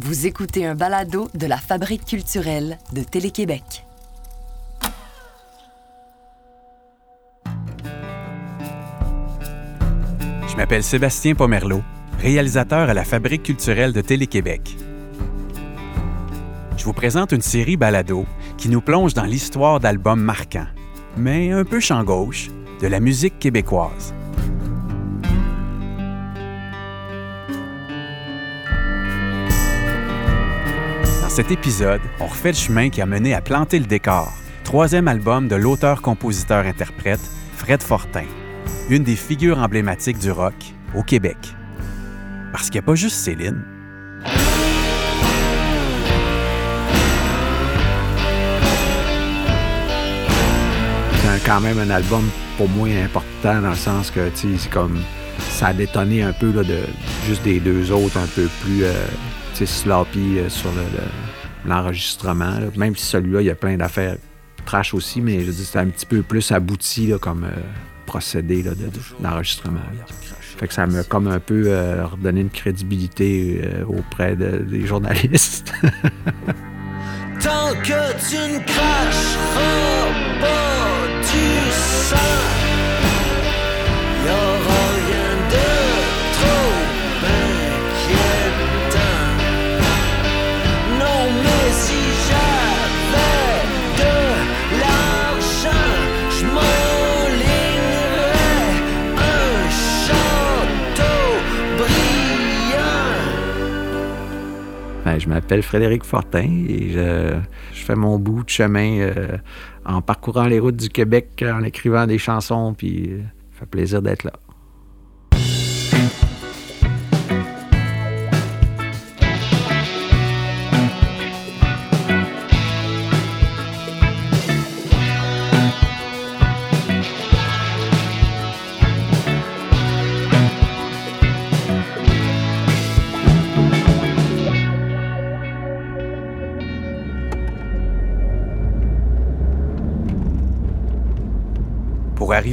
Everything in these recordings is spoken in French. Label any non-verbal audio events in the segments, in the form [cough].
Vous écoutez un balado de la Fabrique culturelle de Télé-Québec. Je m'appelle Sébastien Pomerleau, réalisateur à la Fabrique culturelle de Télé-Québec. Je vous présente une série balado qui nous plonge dans l'histoire d'albums marquants, mais un peu champ gauche, de la musique québécoise. Cet épisode, on refait le chemin qui a mené à Planter le décor, troisième album de l'auteur-compositeur-interprète Fred Fortin, une des figures emblématiques du rock au Québec. Parce qu'il n'y a pas juste Céline. C'est quand même un album pour moi important dans le sens que c'est comme ça a détonné un peu là, de juste des deux autres un peu plus euh, sloppy euh, sur le- l'enregistrement. Même si celui-là, il y a plein d'affaires trash aussi, mais c'est un petit peu plus abouti là, comme euh, procédé là, de- de- d'enregistrement. Fait que ça m'a comme un peu euh, redonné une crédibilité euh, auprès de- des journalistes. [laughs] Tant que tu ne cracheras pas du sang, Ben, je m'appelle Frédéric Fortin et je, fais mon bout de chemin euh, en parcourant les routes du Québec, en écrivant des chansons, puis euh, ça fait plaisir d'être là.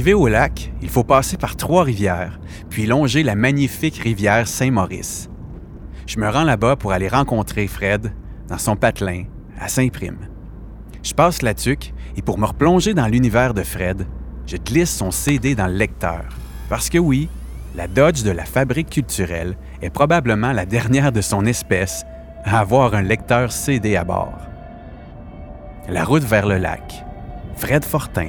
Arriver au lac, il faut passer par Trois-Rivières, puis longer la magnifique rivière Saint-Maurice. Je me rends là-bas pour aller rencontrer Fred dans son patelin à Saint-Prime. Je passe la tuque et pour me replonger dans l'univers de Fred, je glisse son CD dans le lecteur. Parce que oui, la Dodge de la fabrique culturelle est probablement la dernière de son espèce à avoir un lecteur CD à bord. La route vers le lac. Fred Fortin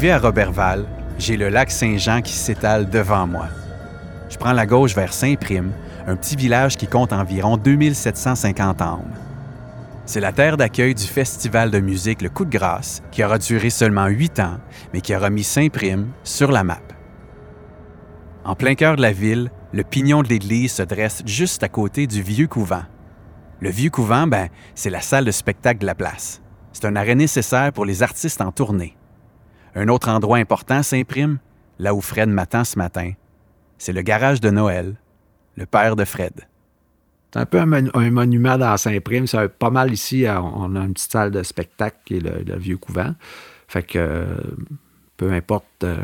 Arrivé à Robertval, j'ai le lac Saint-Jean qui s'étale devant moi. Je prends la gauche vers Saint-Prime, un petit village qui compte environ 2750 âmes. C'est la terre d'accueil du festival de musique Le Coup de grâce, qui aura duré seulement huit ans, mais qui aura mis Saint-Prime sur la map. En plein cœur de la ville, le pignon de l'église se dresse juste à côté du vieux couvent. Le vieux couvent, ben, c'est la salle de spectacle de la place. C'est un arrêt nécessaire pour les artistes en tournée. Un autre endroit important s'imprime, là où Fred m'attend ce matin. C'est le garage de Noël, le père de Fred. C'est un peu un, mon- un monument dans Saint-Prime. C'est pas mal ici. euh, On a une petite salle de spectacle qui est le, vieux couvent. Fait que euh, peu importe euh,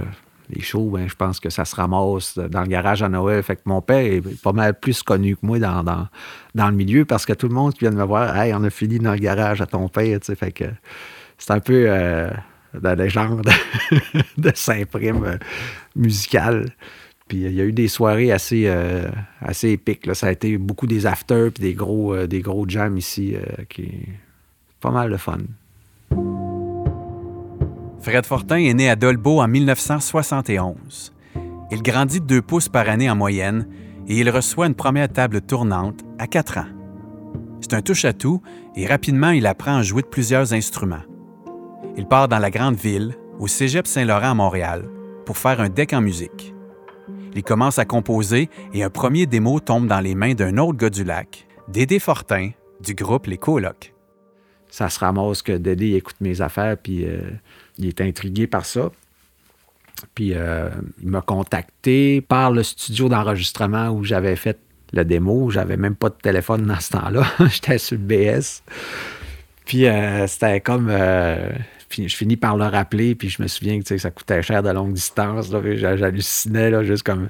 les shows, ben, je pense que ça se ramasse dans le garage à Noël. Fait que mon père est pas mal plus connu que moi dans, dans, le milieu parce que tout le monde vient de me voir, hey, on a fini dans le garage à ton père. tu sais. Fait que c'est un peu la légende [laughs] de Saint-Prime euh. Puis il y a eu des soirées assez, euh, assez épiques. Ça a été beaucoup des afters puis des gros, euh, des gros jams ici, euh, qui est pas mal de fun. Fred Fortin est né à Dolbeau en 1971. Il grandit de deux pouces par année en moyenne et il reçoit une première table tournante à 4 ans. C'est un touche-à-tout et rapidement il apprend à jouer de plusieurs instruments. Il part dans la grande ville, au Cégep Saint-Laurent à Montréal, pour faire un deck en musique. Il commence à composer et un premier démo tombe dans les mains d'un autre gars du lac, Dédé Fortin, du groupe Les Colocs. Ça se ramasse que Dédé écoute mes affaires, puis euh, il est intrigué par ça. Puis euh, il m'a contacté par le studio d'enregistrement où j'avais fait le démo. J'avais même pas de téléphone dans ce temps-là. [laughs] J'étais sur le BS. Puis euh, c'était comme. Je finis par le rappeler, puis je me souviens que ça coûtait cher de longue distance. J'hallucinais, juste comme.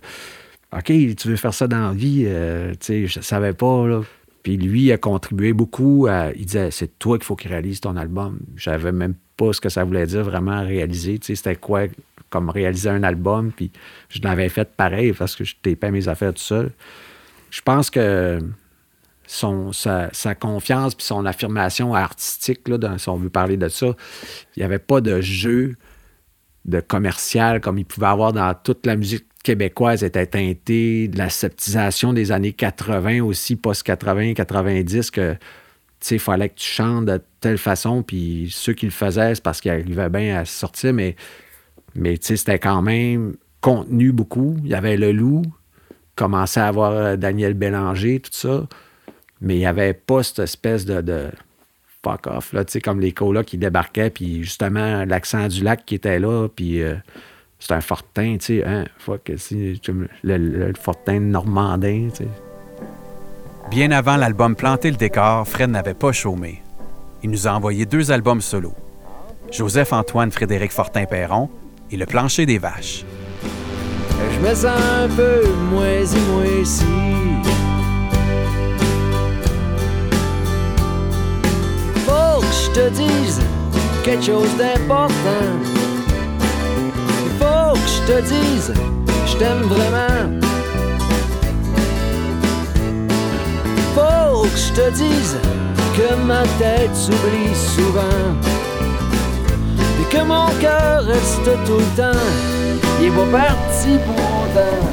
OK, tu veux faire ça dans la vie? Euh, tu sais, je savais pas. Puis lui a contribué beaucoup. à- il disait c'est toi qu'il faut qu'il réalise ton album. J'avais même pas ce que ça voulait dire vraiment réaliser. Tu sais, c'était quoi comme réaliser un album. Puis je l'avais fait pareil parce que je tapais mes affaires tout seul. Je pense que son, sa, confiance puis son affirmation artistique, là, dans- si on veut parler de ça, il n'y avait pas de jeu de commercial comme il pouvait avoir dans toute la musique québécoise était teintée de la sceptisation des années 80 aussi, post-80, 90, que il fallait que tu chantes de telle façon, puis ceux qui le faisaient, c'est parce qu'ils arrivaient bien à sortir, mais, mais c'était quand même contenu beaucoup. Il y avait Le Loup, commençait à avoir euh, Daniel Bélanger, tout ça, mais il n'y avait pas cette espèce de, de fuck off, là, tu sais, comme les colas qui débarquaient, puis justement, l'accent du lac qui était là, puis euh, c'est un fortin, tu sais, hein, fuck, le, le fortin normandin, tu sais. Bien avant l'album Planter le décor, Fred n'avait pas chômé. Il nous a envoyé deux albums solo. Joseph-Antoine Frédéric Fortin-Perron et Le plancher des vaches. Je me sens un peu. Faut que je te dise quelque chose d'important. Il faut que je te dise, je t'aime vraiment. Faut que je te dise que ma tête s'oublie souvent. Et que mon cœur reste tout le temps. Il est pas parti pour longtemps.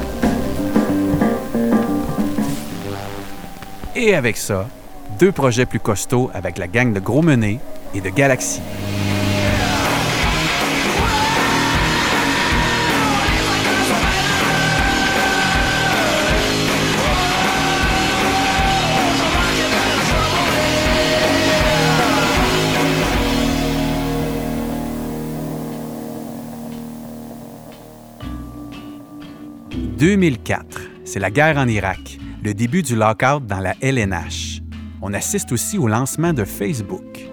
Et avec ça, deux projets plus costauds avec la gang de Gros Menés et de Galaxy. « 2004, c'est la guerre en Irak, le début du lockout dans la LNH. On assiste aussi au lancement de Facebook.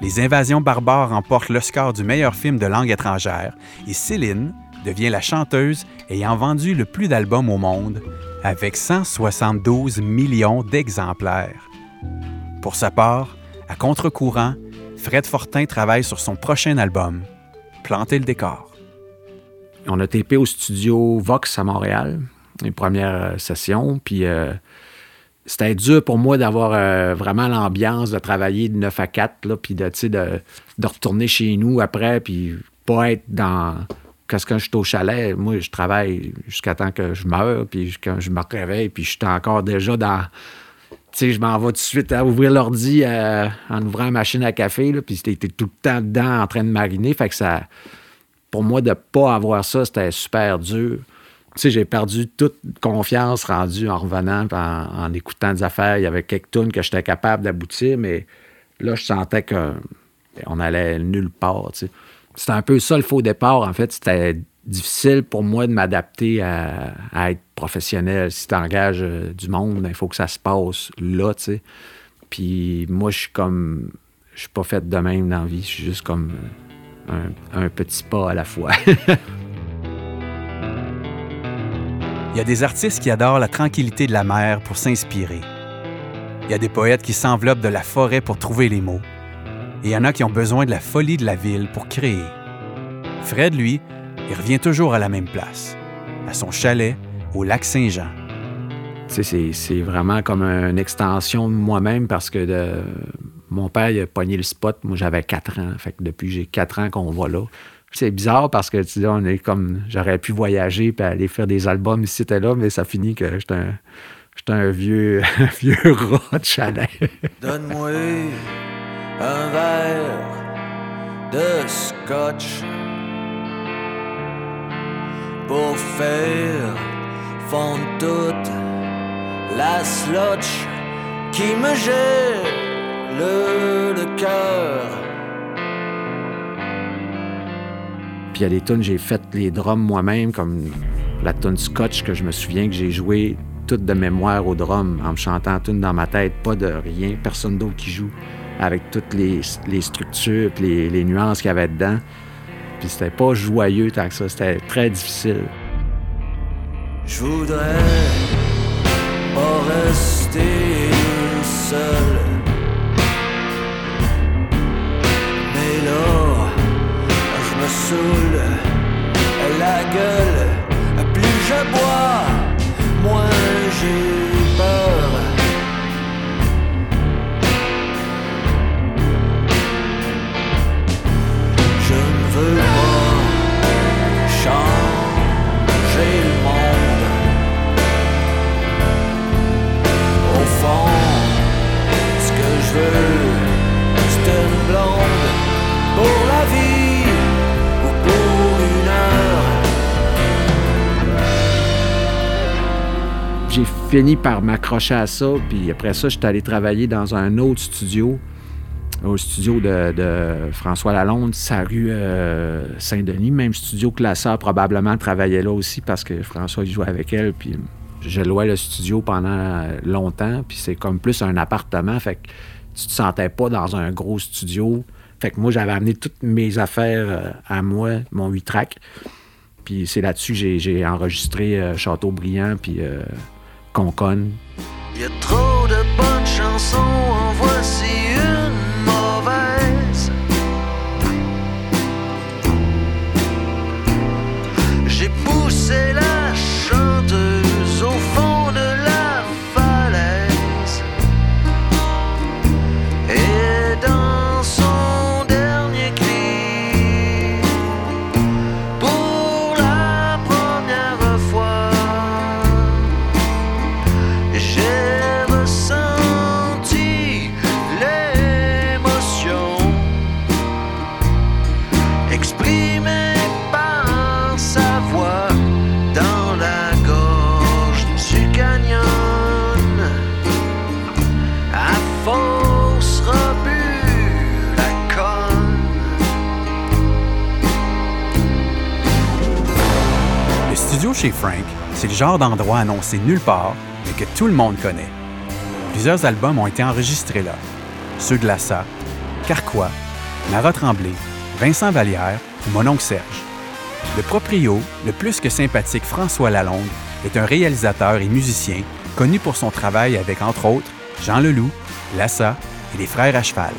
Les invasions barbares remportent l'Oscar du meilleur film de langue étrangère et Céline devient la chanteuse ayant vendu le plus d'albums au monde avec 172 millions d'exemplaires. Pour sa part, à contre-courant, Fred Fortin travaille sur son prochain album, Planter le décor. On a tapé au studio Vox à Montréal, les premières euh, sessions. Puis euh, c'était dur pour moi d'avoir euh, vraiment l'ambiance de travailler de 9 à 4, là, puis de, de, de retourner chez nous après, puis pas être dans. Qu'est-ce que je suis au chalet? Moi, je travaille jusqu'à temps que je meure, puis quand je me réveille, puis je suis encore déjà dans. Tu sais, je m'en vais tout de suite à ouvrir l'ordi euh, en ouvrant la machine à café, là, puis c'était tout le temps dedans en train de mariner. Fait que ça pour moi, de ne pas avoir ça, c'était super dur. Sais, j'ai perdu toute confiance rendue en revenant, en, en écoutant des affaires. Il y avait quelques tunes que j'étais capable d'aboutir, mais là, je sentais qu'on allait nulle part. C'était un peu ça le faux départ. En fait, c'était difficile pour moi de m'adapter à, être professionnel. Si tu engages euh, du monde, ben, il faut que ça se passe là. Puis moi, je suis comme... Je suis pas fait de même dans la vie. Je suis juste comme... euh, un petit pas à la fois. [laughs] Il y a des artistes qui adorent la tranquillité de la mer pour s'inspirer. Il y a des poètes qui s'enveloppent de la forêt pour trouver les mots. Et il y en a qui ont besoin de la folie de la ville pour créer. Fred, lui, il revient toujours à la même place, à son chalet au lac Saint-Jean. C'est vraiment comme une extension de moi-même parce que mon père a pogné le spot. Moi, j'avais 4 ans. Fait que depuis j'ai 4 ans qu'on va là. C'est bizarre parce que tu on est comme. J'aurais pu voyager et aller faire des albums ici et là, mais ça finit que j'étais un, un vieux, [laughs] vieux rat de chalet. Donne-moi un verre de scotch pour faire fondre toute la slotch qui me gèle le cœur. Puis il y a des tunes, j'ai fait les drums moi-même, comme la tune Scotch que je me souviens que j'ai joué toute de mémoire au drum en me chantant tune dans ma tête, pas de rien, personne d'autre qui joue, avec toutes les, structures et les, les, nuances qu'il y avait dedans. Puis c'était pas joyeux tant que ça, c'était très difficile. Je voudrais pas rester seul. Saoule la gueule. Plus je bois, moins j'ai fini par m'accrocher à ça. Puis après ça, j'étais allé travailler dans un autre studio, au studio de, François Lalonde, sa rue euh, Saint-Denis. Même studio que la sœur probablement travaillait là aussi parce que François jouait avec elle. Puis je louais le studio pendant longtemps. Puis c'est comme plus un appartement. Fait que tu te sentais pas dans un gros studio. Fait que moi, j'avais amené toutes mes affaires euh, à moi, mon 8 track. Puis c'est là-dessus que j'ai enregistré euh, Château Brillant, puis Il y a trop de bonnes chansons, en chez Frank, c'est le genre d'endroit annoncé nulle part, mais que tout le monde connaît. Plusieurs albums ont été enregistrés là. Ceux de Lassa, Carquois, Lara Tremblay, Vincent Vallière ou mon oncle Serge. Le proprio, le plus que sympathique François Lalonde, est un réalisateur et musicien connu pour son travail avec, entre autres, Jean Leloup, Lassa et les Frères à cheval.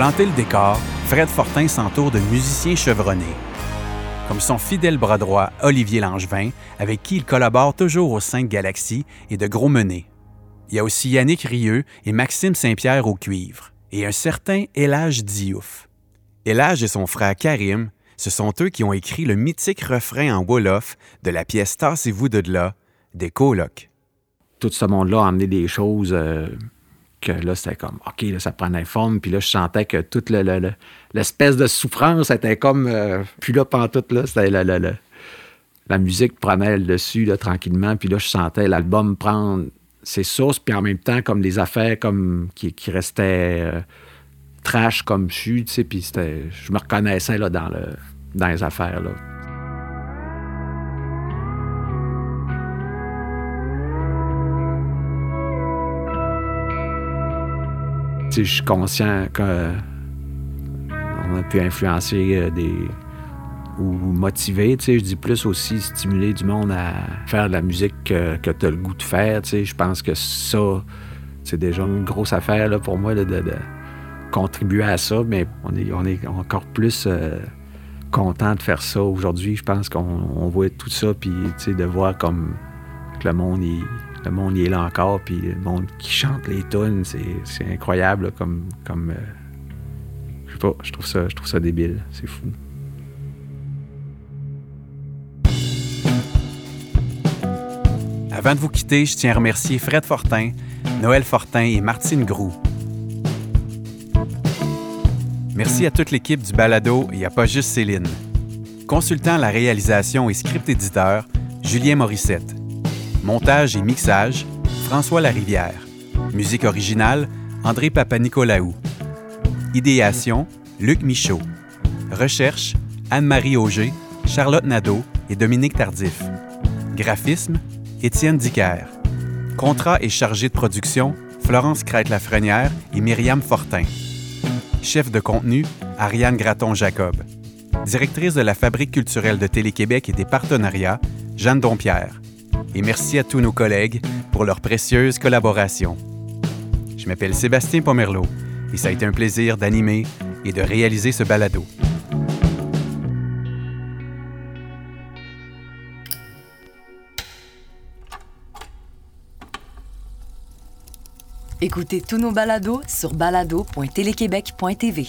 Planter le décor, Fred Fortin s'entoure de musiciens chevronnés, comme son fidèle bras droit Olivier Langevin, avec qui il collabore toujours aux 5 Galaxies et de Gros Menés. Il y a aussi Yannick Rieux et Maxime Saint-Pierre au cuivre, et un certain Elage Diouf. Elage et son frère Karim, ce sont eux qui ont écrit le mythique refrain en Wolof de la pièce Tassez-vous de là des colocs. Tout ce monde-là a amené des choses euh, que là, c'était comme, OK, là, ça prenait forme. Puis là, je sentais que toute le- le- le- l'espèce de souffrance était comme, euh, puis là, pantoute, là, c'était la musique prenait le dessus, là, tranquillement. Puis là, je sentais l'album prendre ses sources, puis en même temps, comme des affaires comme qui, qui restaient euh, trash comme je suis, tu sais, puis je me reconnaissais, là, dans, le, dans les affaires, là. Je suis conscient qu'on a pu influencer euh, des ou motiver, je dis plus aussi stimuler du monde à faire de la musique que, tu as le goût de faire. Je pense que ça, c'est déjà une grosse affaire là, pour moi de, contribuer à ça, mais on est, on est encore plus euh, content de faire ça aujourd'hui. Je pense qu'on voit tout ça, puis de voir comme que le monde, il, le monde est là encore, puis le monde qui chante les tunes, c'est incroyable comme... comme euh, je sais pas, je trouve ça, je trouve ça débile, c'est fou. Avant de vous quitter, je tiens à remercier Fred Fortin, Noël Fortin et Martine Groux. Merci à toute l'équipe du Balado et à pas juste Céline. Consultant la réalisation et script éditeur, Julien Morissette. Montage et mixage, François Larivière. Musique originale, André Papanicolaou. Idéation, Luc Michaud. Recherche, Anne-Marie Auger, Charlotte Nadeau et Dominique Tardif. Graphisme, Étienne Dicker. Contrat et chargé de production, Florence Crête-Lafrenière et Myriam Fortin. Chef de contenu, Ariane Graton-Jacob. Directrice de la Fabrique culturelle de Télé-Québec et des partenariats, Jeanne Dompierre. Et merci à tous nos collègues pour leur précieuse collaboration. Je m'appelle Sébastien Pomerleau et ça a été un plaisir d'animer et de réaliser ce balado. Écoutez tous nos balados sur balado.téléquébec.tv.